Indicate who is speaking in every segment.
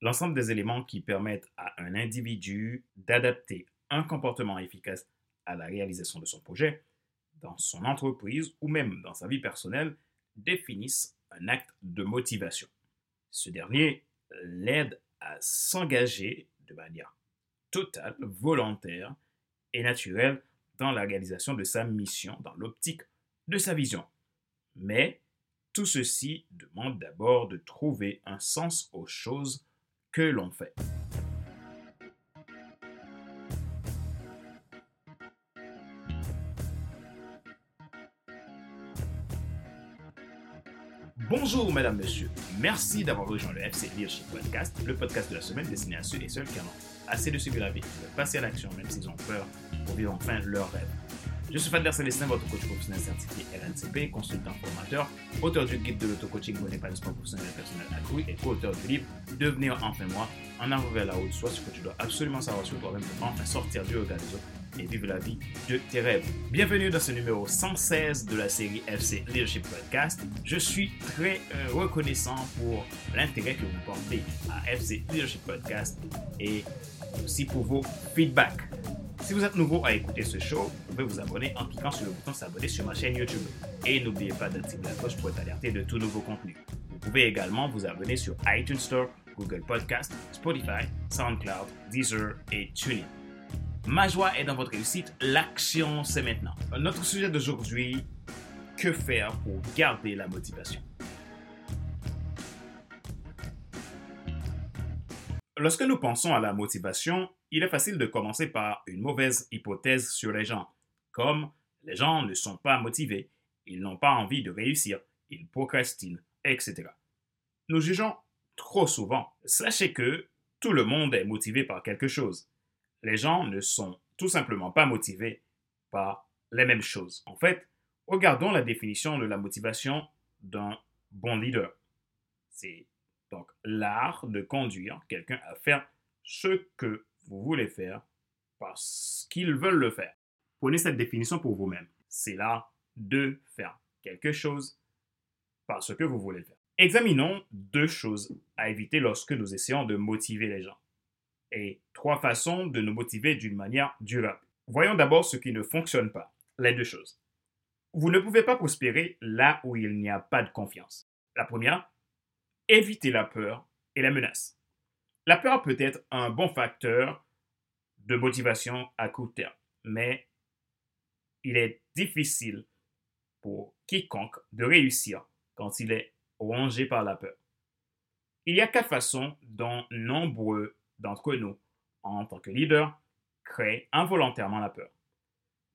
Speaker 1: l'ensemble des éléments qui permettent à un individu d'adapter un comportement efficace à la réalisation de son projet, dans son entreprise ou même dans sa vie personnelle, définissent un acte de motivation. Ce dernier l'aide à s'engager de manière totale, volontaire et naturelle dans la réalisation de sa mission, dans l'optique de sa vision. Mais tout ceci demande d'abord de trouver un sens aux choses que l'on fait. Bonjour, mesdames, messieurs. Merci d'avoir rejoint le FC Leadership Podcast, le podcast de la semaine destiné à ceux et celles qui en ont assez de suivre la vie, de passer à l'action même s'ils ont peur pour vivre enfin leur rêve. Je suis Fadler Célestin, votre coach professionnel certifié RNCP, consultant formateur, auteur du guide de l'auto-coaching de sport professionnel et personnel accru et co-auteur du livre Devenir enfin moi, en arrivant vers la haute soit ce que tu dois absolument savoir sur toi-même pour enfin sortir du regard des autres et vivre la vie de tes rêves. Bienvenue dans ce numéro 116 de la série FC Leadership Podcast. Je suis très euh, reconnaissant pour l'intérêt que vous portez à FC Leadership Podcast et aussi pour vos feedbacks. Si vous êtes nouveau à écouter ce show, vous pouvez vous abonner en cliquant sur le bouton s'abonner sur ma chaîne YouTube. Et n'oubliez pas d'activer la cloche pour être alerté de tout nouveau contenu. Vous pouvez également vous abonner sur iTunes Store, Google Podcast, Spotify, SoundCloud, Deezer et TuneIn. Ma joie est dans votre réussite. L'action, c'est maintenant. Notre sujet d'aujourd'hui, que faire pour garder la motivation? Lorsque nous pensons à la motivation, il est facile de commencer par une mauvaise hypothèse sur les gens, comme les gens ne sont pas motivés, ils n'ont pas envie de réussir, ils procrastinent, etc. Nous jugeons trop souvent. Sachez que tout le monde est motivé par quelque chose les gens ne sont tout simplement pas motivés par les mêmes choses. En fait, regardons la définition de la motivation d'un bon leader. C'est donc l'art de conduire quelqu'un à faire ce que vous voulez faire parce qu'ils veulent le faire. Prenez cette définition pour vous-même. C'est l'art de faire quelque chose parce que vous voulez le faire. Examinons deux choses à éviter lorsque nous essayons de motiver les gens et trois façons de nous motiver d'une manière durable. Voyons d'abord ce qui ne fonctionne pas. Les deux choses. Vous ne pouvez pas prospérer là où il n'y a pas de confiance. La première, évitez la peur et la menace. La peur peut être un bon facteur de motivation à court terme, mais il est difficile pour quiconque de réussir quand il est rongé par la peur. Il y a quatre façons dont nombreux d'entre nous, en tant que leader, créent involontairement la peur.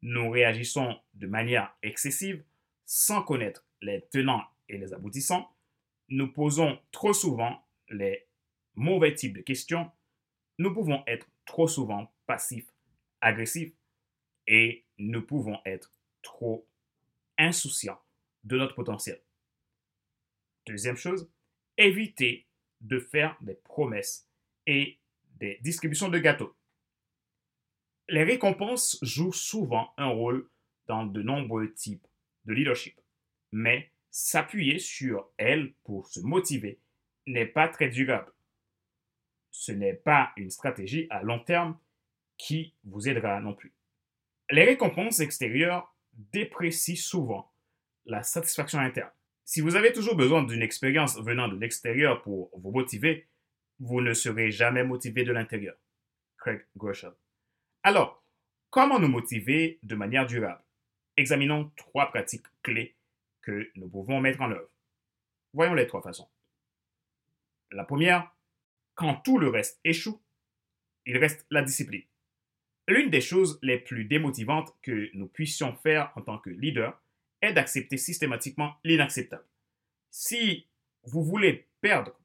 Speaker 1: Nous réagissons de manière excessive sans connaître les tenants et les aboutissants. Nous posons trop souvent les mauvais types de questions. Nous pouvons être trop souvent passifs, agressifs et nous pouvons être trop insouciants de notre potentiel. Deuxième chose, évitez de faire des promesses et des distributions de gâteaux. Les récompenses jouent souvent un rôle dans de nombreux types de leadership, mais s'appuyer sur elles pour se motiver n'est pas très durable. Ce n'est pas une stratégie à long terme qui vous aidera non plus. Les récompenses extérieures déprécient souvent la satisfaction interne. Si vous avez toujours besoin d'une expérience venant de l'extérieur pour vous motiver, vous ne serez jamais motivé de l'intérieur. Craig Groeschel. Alors, comment nous motiver de manière durable? Examinons trois pratiques clés que nous pouvons mettre en œuvre. Voyons les trois façons. La première, quand tout le reste échoue, il reste la discipline. L'une des choses les plus démotivantes que nous puissions faire en tant que leader est d'accepter systématiquement l'inacceptable. Si vous voulez perdre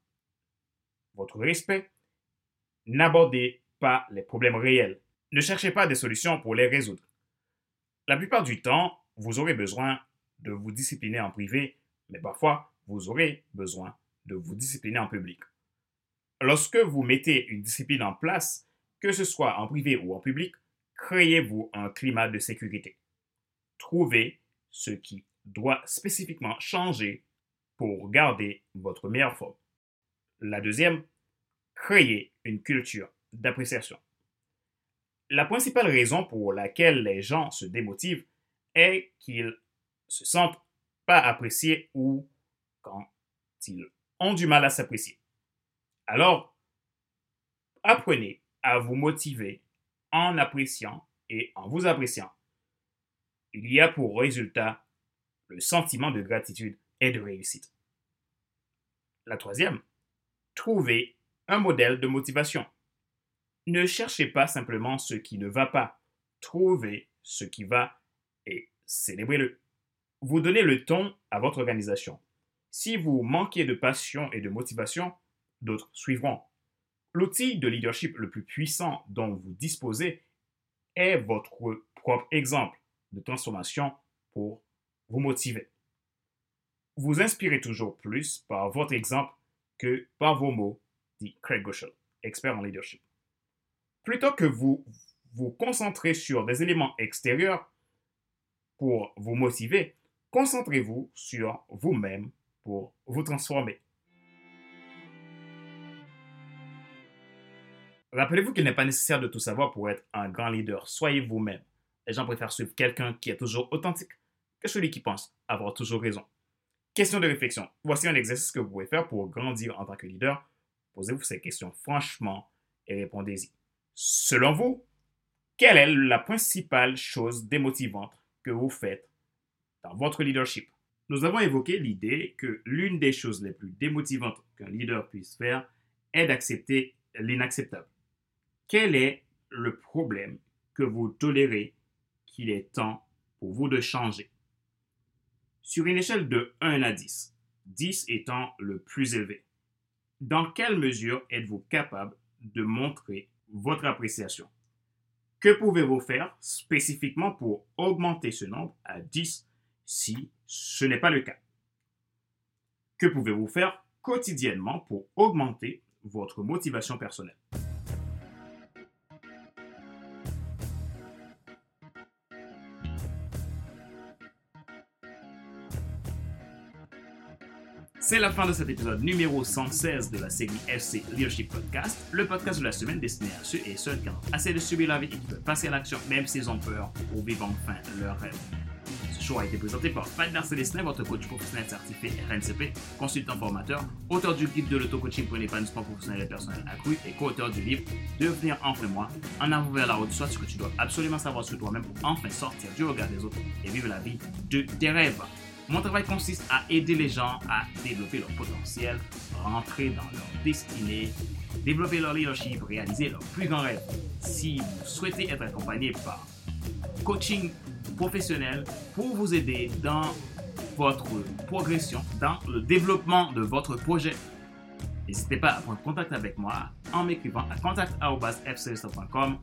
Speaker 1: votre respect, n'abordez pas les problèmes réels. Ne cherchez pas des solutions pour les résoudre. La plupart du temps, vous aurez besoin de vous discipliner en privé, mais parfois, vous aurez besoin de vous discipliner en public. Lorsque vous mettez une discipline en place, que ce soit en privé ou en public, créez-vous un climat de sécurité. Trouvez ce qui doit spécifiquement changer pour garder votre meilleure forme. La deuxième, créer une culture d'appréciation. La principale raison pour laquelle les gens se démotivent est qu'ils se sentent pas appréciés ou quand ils ont du mal à s'apprécier. Alors, apprenez à vous motiver en appréciant et en vous appréciant. Il y a pour résultat le sentiment de gratitude et de réussite. La troisième, trouvez un modèle de motivation. Ne cherchez pas simplement ce qui ne va pas. Trouvez ce qui va et célébrez-le. Vous donnez le ton à votre organisation. Si vous manquez de passion et de motivation, d'autres suivront. L'outil de leadership le plus puissant dont vous disposez est votre propre exemple de transformation pour vous motiver. Vous inspirez toujours plus par votre exemple que par vos mots, dit Craig Goschel, expert en leadership. Plutôt que vous vous concentrez sur des éléments extérieurs pour vous motiver, concentrez-vous sur vous-même pour vous transformer. Rappelez-vous qu'il n'est pas nécessaire de tout savoir pour être un grand leader. Soyez vous-même. Les gens préfèrent suivre quelqu'un qui est toujours authentique que celui qui pense avoir toujours raison. Question de réflexion. Voici un exercice que vous pouvez faire pour grandir en tant que leader. Posez-vous ces questions franchement et répondez-y. Selon vous, quelle est la principale chose démotivante que vous faites votre leadership? Nous avons évoqué l'idée que l'une des choses les plus démotivantes qu'un leader puisse faire est d'accepter l'inacceptable. Quel est le problème que vous tolérez qu'il est temps pour vous de changer? Sur une échelle de 1 à 10, 10 étant le plus élevé, dans quelle mesure êtes-vous capable de montrer votre appréciation? Que pouvez-vous faire spécifiquement pour augmenter ce nombre à 10 si ce n'est pas le cas? Que pouvez-vous faire quotidiennement pour augmenter votre motivation personnelle? C'est la fin de cet épisode numéro 116 de la série FC Leadership Podcast, le podcast de la semaine destiné à ceux et celles qui ont assez de subir la vie et qui veulent passer à l'action même s'ils ont peur pour vivre enfin leur rêve. A été présenté par Fadler Célestin, votre coach professionnel certifié RNCP, consultant formateur, auteur du guide de l'auto-coaching pour l'épanouissement professionnel et personnel accru et co-auteur du livre Devenir enfin moi, en avant vers la route, soit ce que tu dois absolument savoir sur toi-même pour enfin sortir du regard des autres et vivre la vie de tes rêves. Mon travail consiste à aider les gens à développer leur potentiel, rentrer dans leur destinée, développer leur leadership, réaliser leurs plus grands rêves. Si vous souhaitez être accompagné par coaching professionnel pour vous aider dans votre progression, dans le développement de votre projet, n'hésitez pas à prendre contact avec moi en m'écrivant à contact.fclista.com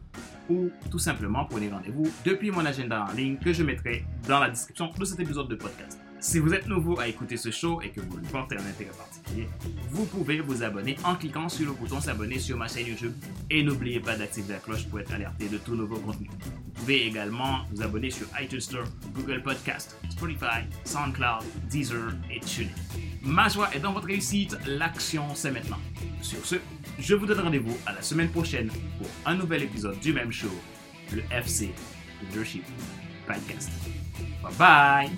Speaker 1: ou tout simplement prenez rendez-vous depuis mon agenda en ligne que je mettrai dans la description de cet épisode de podcast. Si vous êtes nouveau à écouter ce show et que vous lui portez un intérêt particulier, vous pouvez vous abonner en cliquant sur le bouton s'abonner sur ma chaîne YouTube et n'oubliez pas d'activer la cloche pour être alerté de tout nouveau contenu. Vous pouvez également vous abonner sur iTunes Store, Google Podcast, Spotify, SoundCloud, Deezer et TuneIn. Ma joie est dans votre réussite, l'action c'est maintenant. Sur ce, je vous donne rendez-vous à la semaine prochaine pour un nouvel épisode du même show, le FC Leadership Podcast. Bye bye!